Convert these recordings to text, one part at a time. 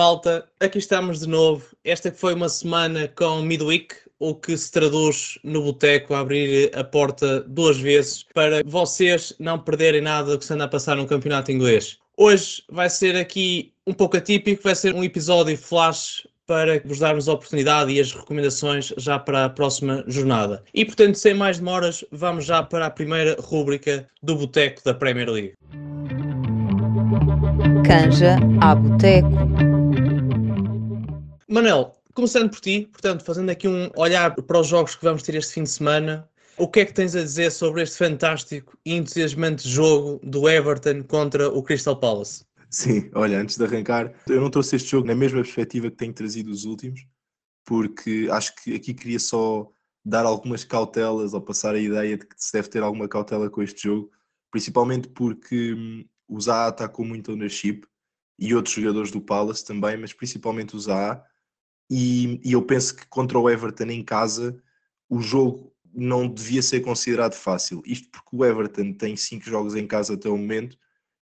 malta? Aqui estamos de novo. Esta foi uma semana com midweek, o que se traduz no boteco abrir a porta duas vezes para vocês não perderem nada do que se anda a passar no campeonato inglês. Hoje vai ser aqui um pouco atípico, vai ser um episódio flash para vos darmos a oportunidade e as recomendações já para a próxima jornada. E portanto, sem mais demoras, vamos já para a primeira rúbrica do Boteco da Premier League. Canja a Boteco. Manel, começando por ti, portanto, fazendo aqui um olhar para os jogos que vamos ter este fim de semana, o que é que tens a dizer sobre este fantástico e entusiasmante jogo do Everton contra o Crystal Palace? Sim, olha, antes de arrancar, eu não trouxe este jogo na mesma perspectiva que tenho trazido os últimos, porque acho que aqui queria só dar algumas cautelas ou passar a ideia de que se deve ter alguma cautela com este jogo, principalmente porque hum, o Zaha com muito ownership e outros jogadores do Palace também, mas principalmente o Zaha. E, e eu penso que contra o Everton em casa o jogo não devia ser considerado fácil. Isto porque o Everton tem cinco jogos em casa até o momento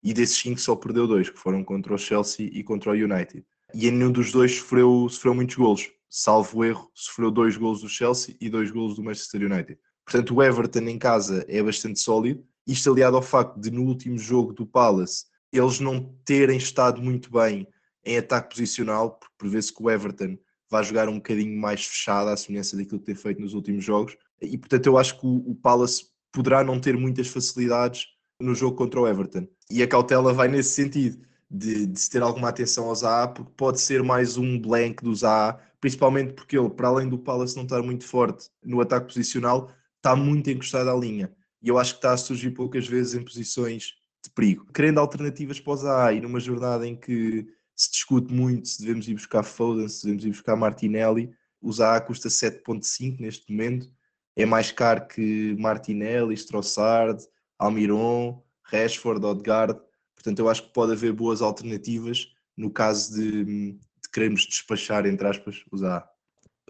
e desses cinco só perdeu dois, que foram contra o Chelsea e contra o United. E em nenhum dos dois sofreu, sofreu muitos golos. Salvo erro, sofreu dois golos do Chelsea e dois golos do Manchester United. Portanto, o Everton em casa é bastante sólido isto aliado ao facto de no último jogo do Palace eles não terem estado muito bem em ataque posicional, porque prevê-se que o Everton vai jogar um bocadinho mais fechado à semelhança daquilo que tem feito nos últimos jogos. E portanto eu acho que o, Palace poderá não ter muitas facilidades no jogo contra o Everton. E a cautela vai nesse sentido, de, de se ter alguma atenção ao Zaha, porque pode ser mais um blank do Zaha, principalmente porque ele, para além do Palace não estar muito forte no ataque posicional, está muito encostado à linha e eu acho que está a surgir poucas vezes em posições de perigo. Querendo alternativas para o Zaha e numa jornada em que se discute muito se devemos ir buscar Foden, se devemos ir buscar Martinelli, o Zaha custa 7.5 neste momento, é mais caro que Martinelli, Strossard, Almiron, Rashford, Odegaard, portanto eu acho que pode haver boas alternativas no caso de, de queremos despachar, entre aspas, o Zaha.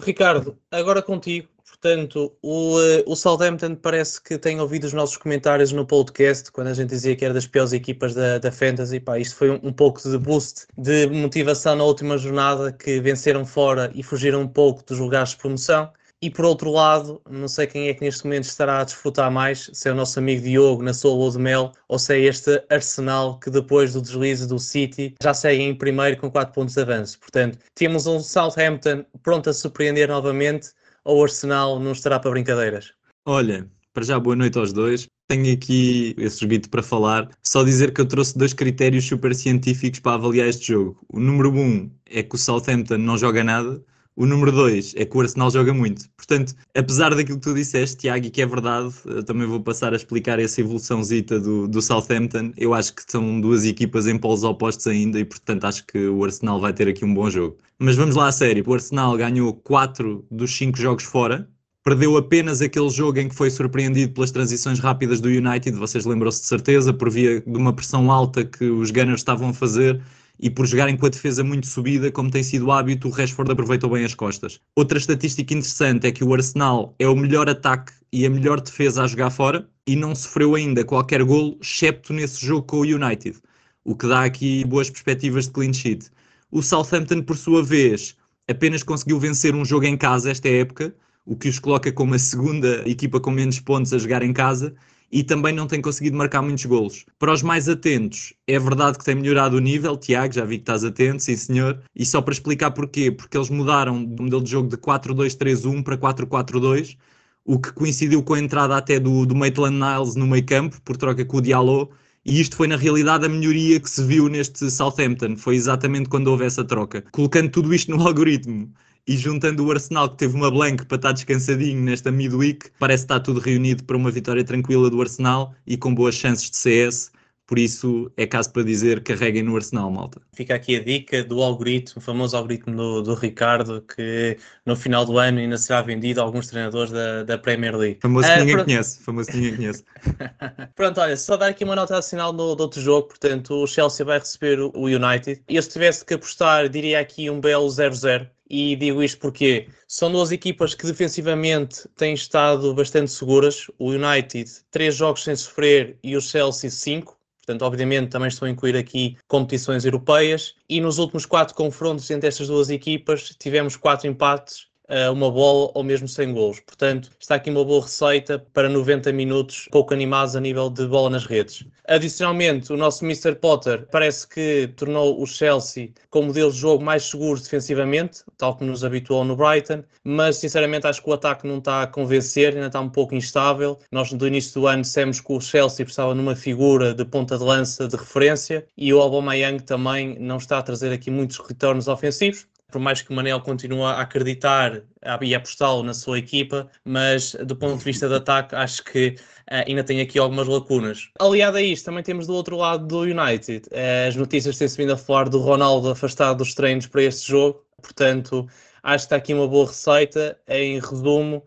Ricardo, agora contigo, Portanto, o, eh, o Southampton parece que tem ouvido os nossos comentários no podcast, quando a gente dizia que era das piores equipas da, da Fantasy. Pá, isto foi um, um, pouco de boost de motivação na última jornada, que venceram fora e fugiram um pouco dos lugares de promoção. E por outro lado, não sei quem é que neste momento estará a desfrutar mais, se é o nosso amigo Diogo na sua lua de mel, ou se é este Arsenal que depois do deslize do City já segue em primeiro com 4 pontos de avanço. Portanto, temos um Southampton pronto a surpreender novamente ou o Arsenal não estará para brincadeiras? Olha, para já boa noite aos dois. Tenho aqui esse bito para falar. Só dizer que eu trouxe dois critérios super científicos para avaliar este jogo. O número um é que o Southampton não joga nada. O número dois é que o Arsenal joga muito. Portanto, apesar daquilo que tu disseste, Tiago, e que é verdade, também vou passar a explicar essa evoluçãozita do, do Southampton. Eu acho que são duas equipas em polos opostos ainda e, portanto, acho que o Arsenal vai ter aqui um bom jogo. Mas vamos lá a sério. O Arsenal ganhou 4 dos 5 jogos fora. Perdeu apenas aquele jogo em que foi surpreendido pelas transições rápidas do United. Vocês lembram-se de certeza, por via de uma pressão alta que os Gunners estavam a fazer e por jogarem com a defesa muito subida, como tem sido o hábito, o Rashford aproveitou bem as costas. Outra estatística interessante é que o Arsenal é o melhor ataque e a melhor defesa a jogar fora e não sofreu ainda qualquer golo, excepto nesse jogo com o United, o que dá aqui boas perspectivas de clean sheet. O Southampton, por sua vez, apenas conseguiu vencer um jogo em casa esta época, o que os coloca como a segunda equipa com menos pontos a jogar em casa e também não tem conseguido marcar muitos golos. Para os mais atentos, é verdade que tem melhorado o nível, Tiago, já vi que estás atento, sim senhor, e só para explicar porquê, porque eles mudaram do modelo de jogo de 4-2-3-1 para 4-4-2, o que coincidiu com a entrada até do, do Maitland Niles no meio campo, por troca com o Diallo, e isto foi na realidade a melhoria que se viu neste Southampton, foi exatamente quando houve essa troca. Colocando tudo isto no algoritmo e juntando o Arsenal que teve uma blank para estar descansadinho nesta midweek, parece estar tudo reunido para uma vitória tranquila do Arsenal e com boas chances de CS. Por isso é caso para dizer carreguem no Arsenal, malta. Fica aqui a dica do algoritmo, o famoso algoritmo do, do Ricardo, que no final do ano ainda será vendido a alguns treinadores da, da Premier League. Famoso que uh, ninguém pronto... conhece. Famoso que ninguém conhece. pronto, olha, só dar aqui uma nota adicional do, do outro jogo, portanto, o Chelsea vai receber o United. E eu se tivesse que apostar, diria aqui um belo 0-0 e digo isto porque são duas equipas que defensivamente têm estado bastante seguras. O United, três jogos sem sofrer, e o Chelsea, cinco. Portanto, obviamente, também estou a incluir aqui competições europeias. E nos últimos quatro confrontos entre estas duas equipas, tivemos quatro empates uma bola ou mesmo sem golos. Portanto, está aqui uma boa receita para 90 minutos pouco animados a nível de bola nas redes. Adicionalmente, o nosso Mr. Potter parece que tornou o Chelsea com modelo de jogo mais seguro defensivamente, tal como nos habituou no Brighton, mas sinceramente acho que o ataque não está a convencer, ainda está um pouco instável. Nós do início do ano dissemos que o Chelsea precisava numa figura de ponta de lança de referência e o Aubameyang também não está a trazer aqui muitos retornos ofensivos por mais que o Manel continue a acreditar e apostá-lo na sua equipa, mas do ponto de vista de ataque, acho que uh, ainda tem aqui algumas lacunas. Aliado a isto, também temos do outro lado do United. Uh, as notícias têm-se vindo a falar do Ronaldo afastado dos treinos para este jogo, portanto, acho que está aqui uma boa receita. Em resumo,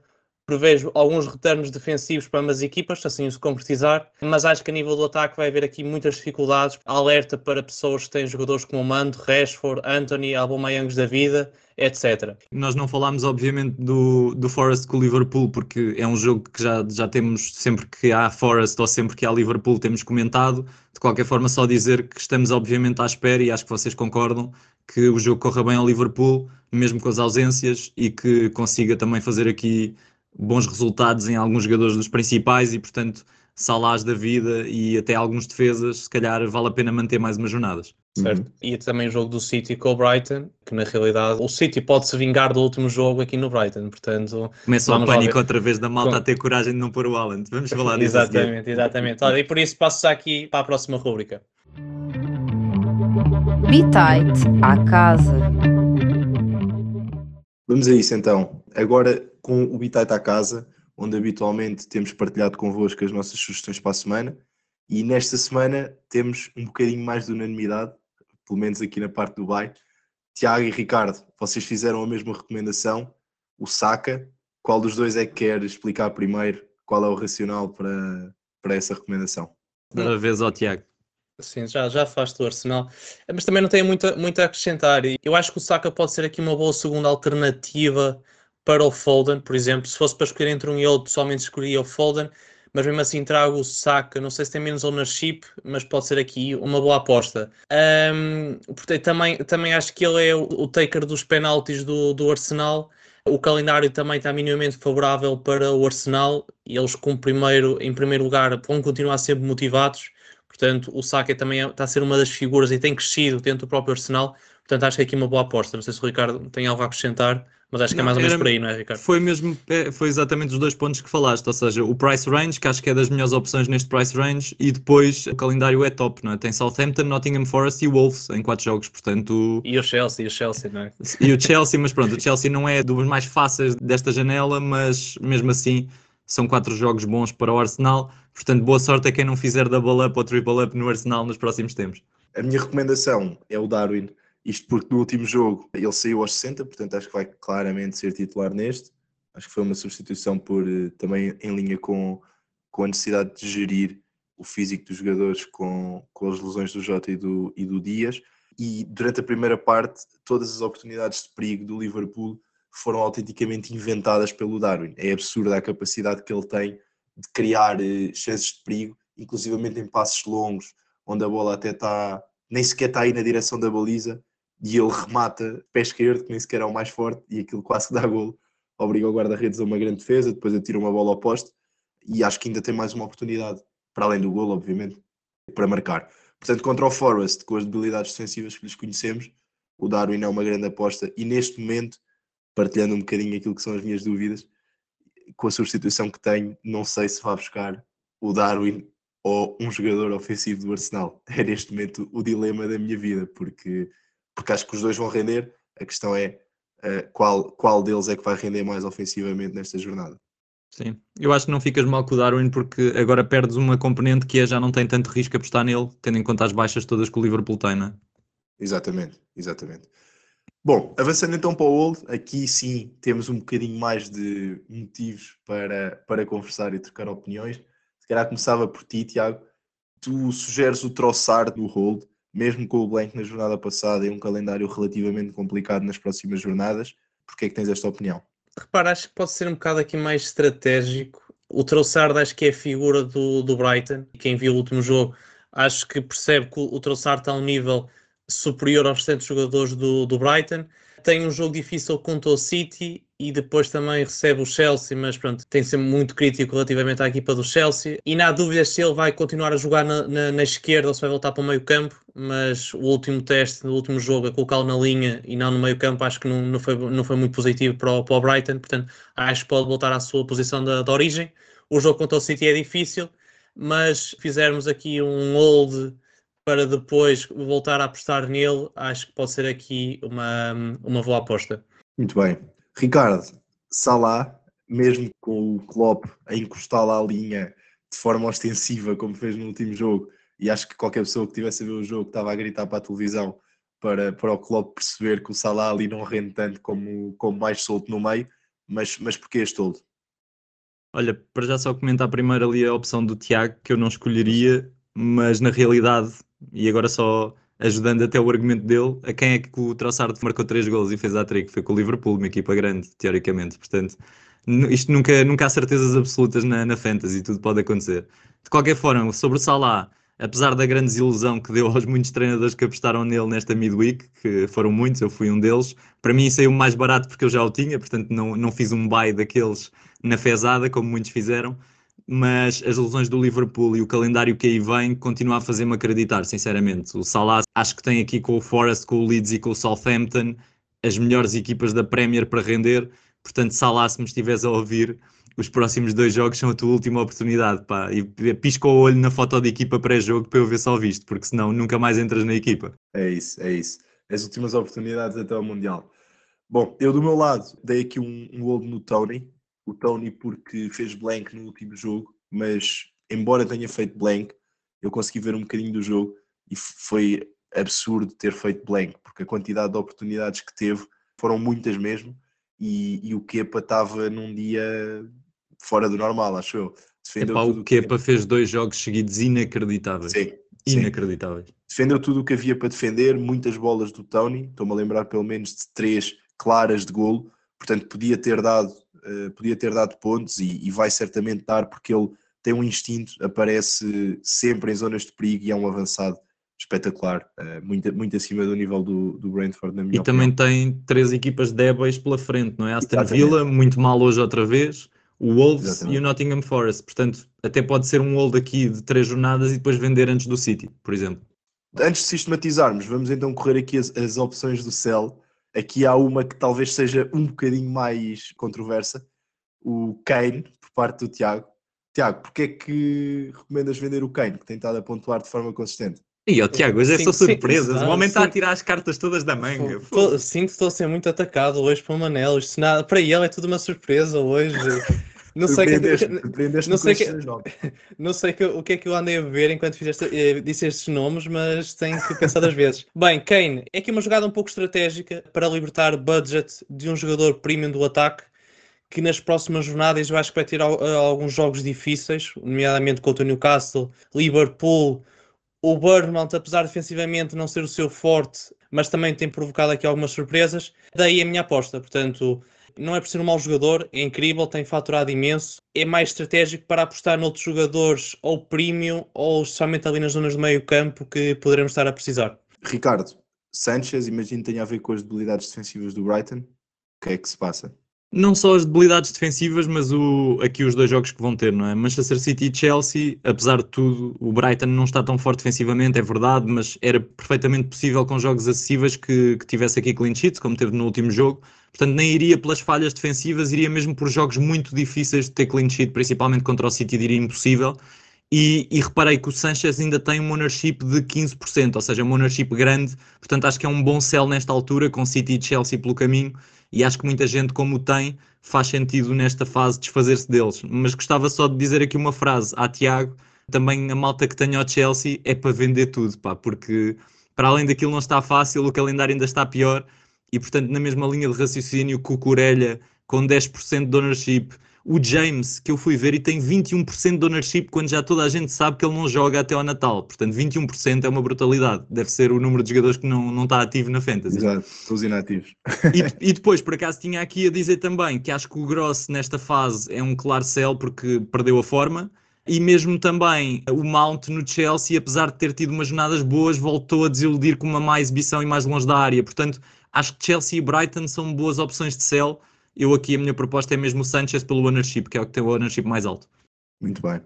prevejo alguns retornos defensivos para ambas as equipas, assim se concretizar, mas acho que a nível do ataque vai haver aqui muitas dificuldades. Alerta para pessoas que têm jogadores como Mando, Rashford, Anthony, Aubameyang da vida, etc. Nós não falámos, obviamente, do, do Forest com o Liverpool, porque é um jogo que já, já temos sempre que há Forest ou sempre que há Liverpool, temos comentado. De qualquer forma, só dizer que estamos, obviamente, à espera e acho que vocês concordam que o jogo corra bem ao Liverpool, mesmo com as ausências, e que consiga também fazer aqui bons resultados em alguns jogadores dos principais e, portanto, Salás da vida e até alguns defesas, se calhar vale a pena manter mais umas jornadas. Certo. Uhum. E também o jogo do City com o Brighton, que na realidade o City pode se vingar do último jogo aqui no Brighton, portanto... Começa o pânico outra vez da malta Com... a ter coragem de não pôr o Haaland. Vamos falar disso. exatamente, exatamente. Olha, e por isso passo já aqui para a próxima rúbrica. Be-tight à casa. Vamos a isso então. Agora com o Bitite à casa, onde habitualmente temos partilhado convosco as nossas sugestões para a semana. E nesta semana temos um bocadinho mais de unanimidade, pelo menos aqui na parte do Dubai. Tiago e Ricardo, vocês fizeram a mesma recomendação, o Saka. Qual dos dois é que quer explicar primeiro qual é o racional para, para essa recomendação? Da vez ao Tiago. Sim, já, já faz do Arsenal, mas também não tenho muito, muito a acrescentar. Eu acho que o Saka pode ser aqui uma boa segunda alternativa para o Foden, por exemplo. Se fosse para escolher entre um e outro, pessoalmente escolheria o Foden, mas mesmo assim trago o Saka. Não sei se tem menos ownership, mas pode ser aqui uma boa aposta. Um, portanto, também, também acho que ele é o, taker dos penaltis do, do Arsenal. O calendário também está minimamente favorável para o Arsenal eles com primeiro, em primeiro lugar vão continuar sempre motivados. Portanto, o Saka também é, está a ser uma das figuras e tem crescido dentro do próprio Arsenal. Portanto, acho que é aqui uma boa aposta. Não sei se o Ricardo tem algo a acrescentar. Mas acho que é não, é mais ou menos por aí, não é, Ricardo? Foi mesmo, é, foi exatamente os dois pontos que falaste, ou seja, o price range, que acho que é das melhores opções neste price range, e depois o calendário é top, não é? Tem Southampton, Nottingham Forest e Wolves em quatro jogos, portanto... E o Chelsea, e o Chelsea, não é? E o Chelsea, mas pronto, o Chelsea não é dos mais fáceis desta janela, mas mesmo assim são quatro jogos bons para o Arsenal, portanto boa sorte a quem não fizer double up ou triple up no Arsenal nos próximos tempos. A minha recomendação é o Darwin, isto porque no último jogo ele saiu aos 60, portanto acho que vai claramente ser titular neste. Acho que foi uma substituição por eh, também em linha com, com a necessidade de gerir o físico dos jogadores com, com as lesões do Jota e do, e do Dias. E durante a primeira parte, todas as oportunidades de perigo do Liverpool foram autenticamente inventadas pelo Darwin. É absurda a capacidade que ele tem de criar eh, chances de perigo, inclusivamente em passos longos, onde a bola até está, nem sequer está aí na direção da baliza, e ele remata pé esquerdo, que nem sequer é o mais forte, e aquilo quase dá golo, obriga o guarda-redes a uma grande defesa, depois atira uma bola ao poste, e acho que ainda tem mais uma oportunidade, para além do golo, obviamente, para marcar. Portanto, contra o Forest, com as debilidades defensivas que lhes conhecemos, o Darwin é uma grande aposta, e neste momento, partilhando um bocadinho aquilo que são as minhas dúvidas, com a substituição que tenho, não sei se vai buscar o Darwin ou um jogador ofensivo do Arsenal. É neste momento o dilema da minha vida, porque porque acho que os dois vão render. A questão é uh, qual, qual deles é que vai render mais ofensivamente nesta jornada. Sim, eu acho que não ficas mal com o Darwin porque agora perdes uma componente que é, já não tem tanto risco a apostar nele, tendo em conta as baixas todas que o Liverpool tem, não é? Exatamente, exatamente. Bom, avançando então para o Old, aqui sim temos um bocadinho mais de motivos para, para conversar e trocar opiniões. Se calhar começava por ti, Tiago. Tu sugeres o troçar do Hold mesmo com o blank na jornada passada e um calendário relativamente complicado nas próximas jornadas. Porquê é que tens esta opinião? Repara, acho que pode ser um bocado aqui mais estratégico. O Trossard acho que é a figura do, do Brighton. Quem viu o último jogo Acho que percebe que o Trossard está a um nível superior aos restantes jogadores do, do Brighton. Tem um jogo difícil contra o City e depois também recebe o Chelsea, mas pronto, tem ser muito crítico relativamente à equipa do Chelsea. E não há dúvidas se ele vai continuar a jogar na, na, na esquerda ou se vai voltar para o meio campo, mas o último teste, no último jogo, a colocá-lo na linha e não no meio campo, acho que não, não, foi, não foi muito positivo para o, para o Brighton, portanto acho que pode voltar à sua posição da, da origem. O jogo contra o City é difícil, mas fizermos aqui um hold para depois voltar a apostar nele, acho que pode ser aqui uma, uma boa aposta. Muito bem. Ricardo, Salah, mesmo com o Klopp a encostá-la à linha de forma ostensiva, como fez no último jogo, e acho que qualquer pessoa que tivesse a ver o jogo estava a gritar para a televisão para, para o Klopp perceber que o Salah ali não rende tanto como, como mais solto no meio, mas, mas porquê este todo? Olha, para já só comentar primeiro ali a opção do Tiago, que eu não escolheria, mas na realidade, e agora só ajudando até o argumento dele, a quem é que o Trossard marcou três gols e fez a trick? Foi com o Liverpool, uma equipa grande, teoricamente. Portanto, isto nunca, nunca há certezas absolutas na, na Fantasy, tudo pode acontecer. De qualquer forma, sobre o Salah, apesar da grande desilusão que deu aos muitos treinadores que apostaram nele nesta midweek, que foram muitos, eu fui um deles, para mim saiu mais barato porque eu já o tinha, portanto não, não fiz um buy daqueles na fezada, como muitos fizeram, mas as lesões do Liverpool e o calendário que aí vem continua a fazer-me acreditar, sinceramente. O Salah acho que tem aqui com o Forest, com o Leeds e com o Southampton as melhores equipas da Premier para render, portanto Salah, se me estiveres a ouvir, os próximos dois jogos são a tua última oportunidade, pá, e pisca o olho na foto de equipa pré-jogo para eu ver só visto, porque senão nunca mais entras na equipa. É isso, é isso. As últimas oportunidades até ao Mundial. Bom, eu do meu lado dei aqui um, um gol no Tony, o Tony porque fez blank no último jogo, mas embora tenha feito blank, eu consegui ver um bocadinho do jogo e foi absurdo ter feito blank, porque a quantidade de oportunidades que teve foram muitas mesmo, e, e o Kepa estava num dia fora do normal, acho eu. Defendeu Epá, o Kepa que... fez dois jogos seguidos inacreditáveis. Sim, inacreditáveis. Sim. Defendeu tudo o que havia para defender, muitas bolas do Tony, estou-me a lembrar pelo menos de três claras de golo, portanto podia ter dado podia ter dado pontos e, e, vai certamente dar porque ele tem um instinto, aparece sempre em zonas de perigo e é um avançado espetacular, uh, muito, muito acima do nível do, do Brentford, na minha E opinião. também tem três equipas débeis pela frente, não é? Aston Villa, muito mal hoje outra vez, o Wolves Exatamente. e o Nottingham Forest. Portanto, até pode ser um hold aqui de três jornadas e depois vender antes do City, por exemplo. Antes de sistematizarmos, vamos então correr aqui as, as opções do Cell Aqui há uma que talvez seja um bocadinho mais controversa, o Kane, por parte do Tiago. Tiago, porquê é que recomendas vender o Kane, que tem estado a pontuar de forma consistente? E o Tiago, hoje é só surpresas. o homem está a tirar as cartas todas da manga. sinto que estou a ser muito atacado hoje para o Manel. Isto, nada, para ele é tudo uma surpresa hoje. Não sei, que, não sei, que, não sei que, o que é que eu andei a ver enquanto fizeste, eh, disse estes nomes, mas tenho que pensar das vezes. Bem, Kane, é aqui uma jogada um pouco estratégica para libertar budget de um jogador premium do ataque que nas próximas jornadas eu acho que vai ter alguns jogos difíceis, nomeadamente contra o Newcastle, Liverpool, o Bournemouth, apesar de defensivamente não ser o seu forte, mas também tem provocado aqui algumas surpresas. Daí a minha aposta, portanto, não é por ser um mau jogador, é incrível, tem faturado imenso. É mais estratégico para apostar noutros jogadores, ou premium, ou somente ali nas zonas do meio campo que poderemos estar a precisar. Ricardo, Sanchez, imagino que tenha a ver com as debilidades defensivas do Brighton. O que é que se passa? Não só as debilidades defensivas, mas o, aqui os dois jogos que vão ter, não é? Manchester City e Chelsea, apesar de tudo, o Brighton não está tão forte defensivamente, é verdade, mas era perfeitamente possível com jogos acessíveis que, que tivesse aqui clean sheets, como teve no último jogo. Portanto, nem iria pelas falhas defensivas, iria mesmo por jogos muito difíceis de ter clean sheet, principalmente contra o City, diria impossível. E, e, reparei que o Sanchez ainda tem um ownership de 15%, ou seja, um ownership grande, portanto acho que é um bom sell nesta altura, com City e Chelsea pelo caminho, e acho que muita gente, como o tem, faz sentido nesta fase desfazer-se deles. Mas gostava só de dizer aqui uma frase a Tiago, também a malta que tenha o Chelsea é para vender tudo, pá, porque para além daquilo não está fácil, o calendário ainda está pior, e portanto na mesma linha de raciocínio que o Corelha, com 10% de ownership, o James, que eu fui ver e tem 21% de ownership quando já toda a gente sabe que ele não joga até ao Natal. Portanto, 21% é uma brutalidade. Deve ser o número de jogadores que não, não está ativo na Fantasy. Exato, os inativos. E, e, depois, por acaso, tinha aqui a dizer também que acho que o Gross nesta fase é um claro sell porque perdeu a forma. E mesmo também o Mount no Chelsea, apesar de ter tido umas jornadas boas, voltou a desiludir com uma má exibição e mais longe da área. Portanto, acho que Chelsea e Brighton são boas opções de sell. Eu aqui a minha proposta é mesmo o Sanchez pelo ownership, que é o que tem o ownership mais alto. Muito bem.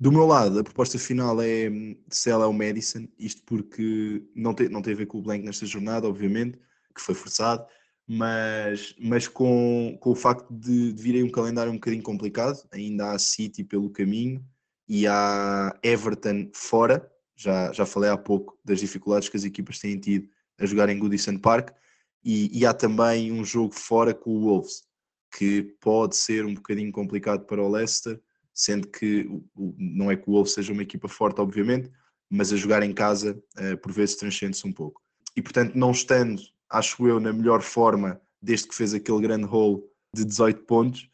Do meu lado, a proposta final é sell ao Madison, isto porque não tem, não tem a ver com o Blank nesta jornada, obviamente, que foi forçado, mas, mas com, com o facto de, de virem um calendário um bocadinho complicado, ainda há City pelo caminho e há Everton fora, já, já falei há pouco das dificuldades que as equipas têm tido a jogar em Goodison Park, e, e há também um jogo fora com o Wolves, que pode ser um bocadinho complicado para o Leicester, sendo que não é que o Wolves seja uma equipa forte, obviamente, mas a jogar em casa uh, por vezes transcende-se um pouco. E portanto, não estando acho eu, na melhor forma desde que fez aquele grande haul de 18 pontos.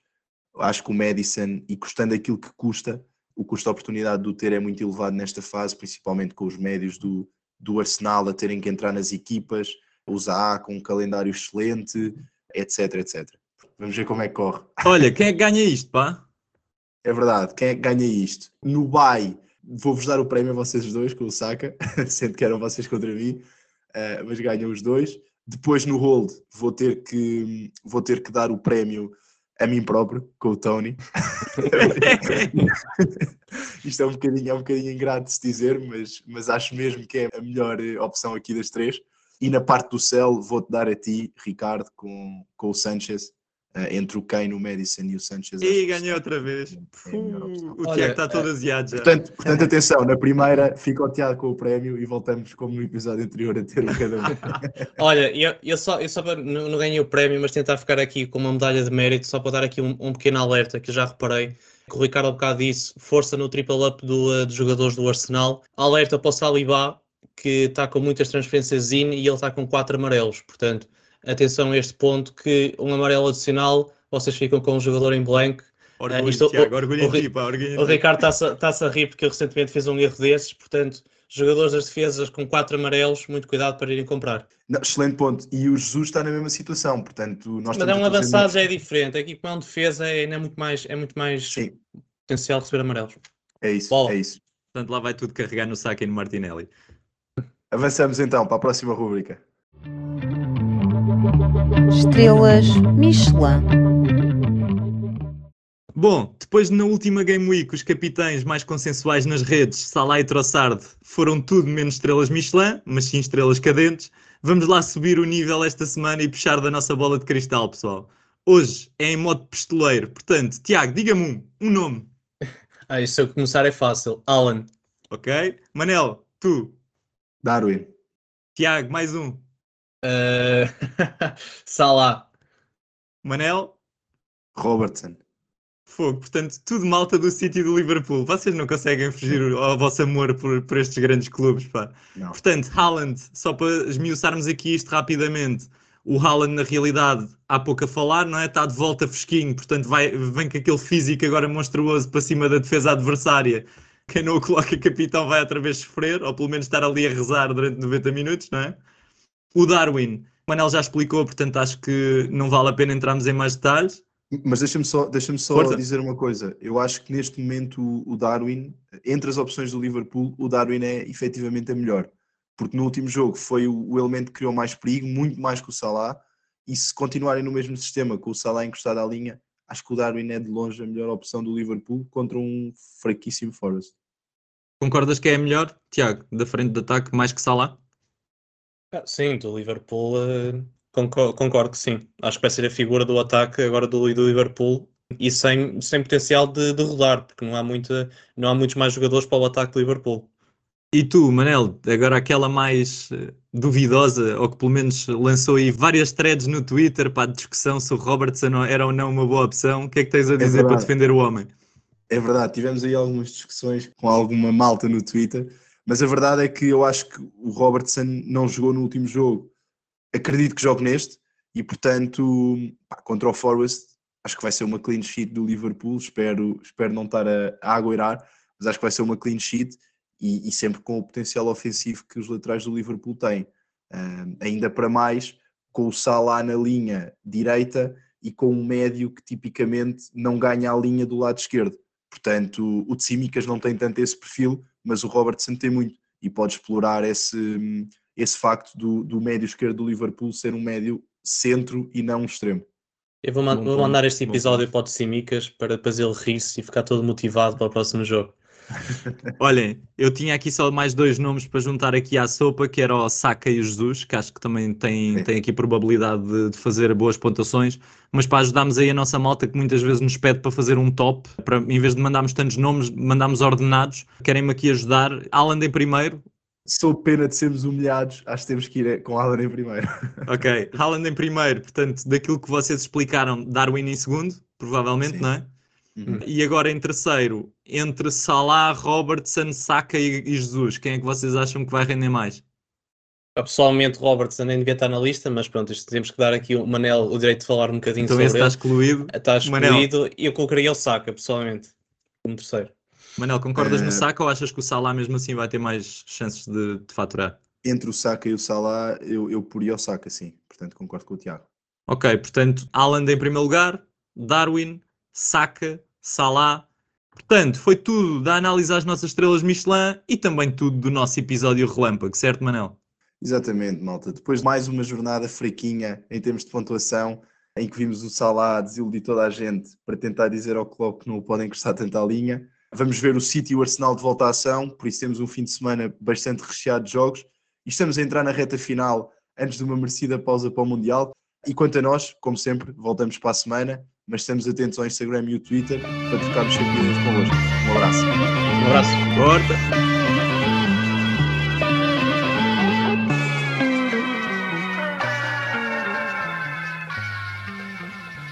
Acho que o Madison, e custando aquilo que custa, o custo-oportunidade do ter é muito elevado nesta fase, principalmente com os médios do, do Arsenal a terem que entrar nas equipas, Zaha com um calendário excelente, etc, etc. Vamos ver como é que corre. Olha, quem é que ganha isto, pá? É verdade, quem é que ganha isto? No Bay, vou-vos dar o prémio a vocês dois com o Saka, sendo que eram vocês contra mim, uh, mas ganham os dois. Depois no hold vou ter que, vou ter que dar o prémio a mim próprio, com o Tony. Isto é um bocadinho, é um bocadinho ingrato de se dizer, mas, mas acho mesmo que é a melhor eh, opção aqui das três. E na parte do céu vou-te dar a ti, Ricardo, com, com o Sanchez, Uh, entre o Kane, o Madison e o Sanchez. E ganhei outra vez. É o Tiago está todo aziado já. Portanto, portanto, atenção, na primeira fica o Tiago com o prémio e voltamos como no episódio anterior a ter um cada um. Olha, eu, eu só, eu só não, não, ganhei o prémio, mas tentar ficar aqui com uma medalha de mérito, só para dar aqui um, um pequeno alerta que já reparei. Que o Ricardo, um bocado disse, força no triple up do, uh, dos jogadores do Arsenal. Alerta para o Saliba, que está com muitas transferências in e ele está com quatro amarelos. Portanto, atenção a este ponto que um amarelo adicional, vocês ficam com um jogador em blanco. Orgulho, uh, isto, Tiago, o, orgulho o, em ti, pá, orgulho o Ricardo está-se a rir porque ele recentemente fez um erro desses, portanto, jogadores das defesas com quatro amarelos, muito cuidado para irem comprar. Não, excelente ponto. E o Jesus está na mesma situação, portanto, nós Mas é um avançado já é diferente. Aqui com é um defesa é, é muito mais, é muito mais Sim. potencial de receber amarelos. É isso, Bola. é isso. Portanto, lá vai tudo carregar no saque e no Martinelli. Avançamos então para a próxima rúbrica. Estrelas Michelin. Bom, depois na última Game Week, os capitães mais consensuais nas redes, Salah e Trossard, foram tudo menos estrelas Michelin, mas sim estrelas cadentes. Vamos lá subir o nível esta semana e puxar da nossa bola de cristal, pessoal. Hoje é em modo pistoleiro, portanto, Tiago, diga-me um, um nome. Ah, isso se eu começar é fácil. Alan. Ok. Manel, tu. Darwin. Tiago, mais um. Uh, Salah. Manel? Robertson. Fogo, portanto, tudo malta do City do Liverpool. Vocês não conseguem fugir ao vosso amor por, por estes grandes clubes, pá. Não. Portanto, Haaland, só para esmiuçarmos aqui isto rapidamente, o Haaland, na realidade, há pouco a falar, não é? Está de volta fresquinho, portanto, vai, vem com aquele físico agora monstruoso para cima da defesa adversária. Quem não o coloca capitão vai outra vez sofrer, ou pelo menos estar ali a rezar durante 90 minutos, não é? O Darwin, o Manel já explicou, portanto acho que não vale a pena entrarmos em mais detalhes. Mas deixa-me só, deixa só dizer uma coisa. Eu acho que neste momento o Darwin, entre as opções do Liverpool, o Darwin é efetivamente a melhor. Porque no último jogo foi o, o elemento que criou mais perigo, muito mais que o Salah. E se continuarem no mesmo sistema, com o Salah encostado à linha, acho que o Darwin é de longe a melhor opção do Liverpool contra um fraquíssimo Forest. Concordas que é a melhor, Tiago, da frente de ataque, mais que Salah? Ah, sim, do Liverpool uh, concordo, concordo, que sim. Acho que vai ser a figura do ataque agora do, do Liverpool e sem, sem potencial de, de rodar, porque não há, muita, não há muitos mais jogadores para o ataque do Liverpool. E tu, Manel, agora aquela mais eh, duvidosa, ou que pelo menos lançou aí várias threads no Twitter para a discussão se o Robertson era ou não uma boa opção, o que é que tens a é dizer é para defender o homem? É verdade, tivemos aí algumas discussões com alguma malta no Twitter mas a verdade é que eu acho que o Robertson não jogou no último jogo. Acredito que jogue neste e, portanto, pá, contra o Forest, acho que vai ser uma clean sheet do Liverpool. Espero, espero não estar a, a mas acho que vai ser uma clean sheet e, e sempre com o potencial ofensivo que os laterais do Liverpool têm. Uh, ainda para mais com o Salah na linha direita e com um médio que tipicamente não ganha a linha do lado esquerdo. Portanto, o Tsimikas não tem tanto esse perfil, mas o Robertson tem muito e pode explorar esse, esse facto do, do médio esquerdo do Liverpool ser um médio centro e não um extremo. Eu vou, man vou mandar este episódio para o Tsimikas para depois ele rir-se e ficar todo motivado para o próximo jogo. Olhem, eu tinha aqui só mais dois nomes para juntar aqui à sopa, que era o Saka e o Jesus, que acho que também tem, tem aqui probabilidade de, de, fazer boas pontuações, mas para ajudarmos aí a nossa malta que muitas vezes nos pede para fazer um top, para, em vez de mandarmos tantos nomes, mandamos ordenados, querem-me aqui ajudar. Alan em primeiro, Sou pena de sermos humilhados, acho que temos que ir com Haaland em primeiro. Ok, Haaland em primeiro, portanto, daquilo que vocês explicaram, Darwin em segundo, provavelmente, Sim. não é? Uhum. E agora em terceiro, entre Salah, Robertson, Saka e, e, Jesus, quem é que vocês acham que vai render mais? Pessoalmente, Robertson nem devia estar na lista, mas pronto, isto temos que dar aqui o Manel o direito de falar um bocadinho então sobre esse está excluído. Está excluído e eu colocaria o Saka, pessoalmente, como terceiro. Manel, concordas no eh, Saka ou achas que o Salah mesmo assim vai ter mais chances de, de faturar? Entre o Saka e o Salah, eu, eu poria o Saka, sim. Portanto, concordo com o Tiago. Ok, portanto, Haaland em primeiro lugar, Darwin, Saka, Salah. Portanto, foi tudo da análise às nossas estrelas Michelin e também tudo do nosso episódio relâmpago, certo, Manel? Exatamente, malta. Depois de mais uma jornada fraquinha em termos de pontuação, em que vimos o Salah desiludir toda a gente para tentar dizer ao Klopp que não o podem encostar tanto à linha. Vamos ver o City e o Arsenal de volta à ação, por isso temos um fim de semana bastante recheado de jogos e estamos a entrar na reta final antes de uma merecida pausa para o Mundial. E quanto a nós, como sempre, voltamos para a semana, mas estamos atentos ao Instagram e ao Twitter para trocarmos sempre convosco. Um abraço. Um abraço. Corta.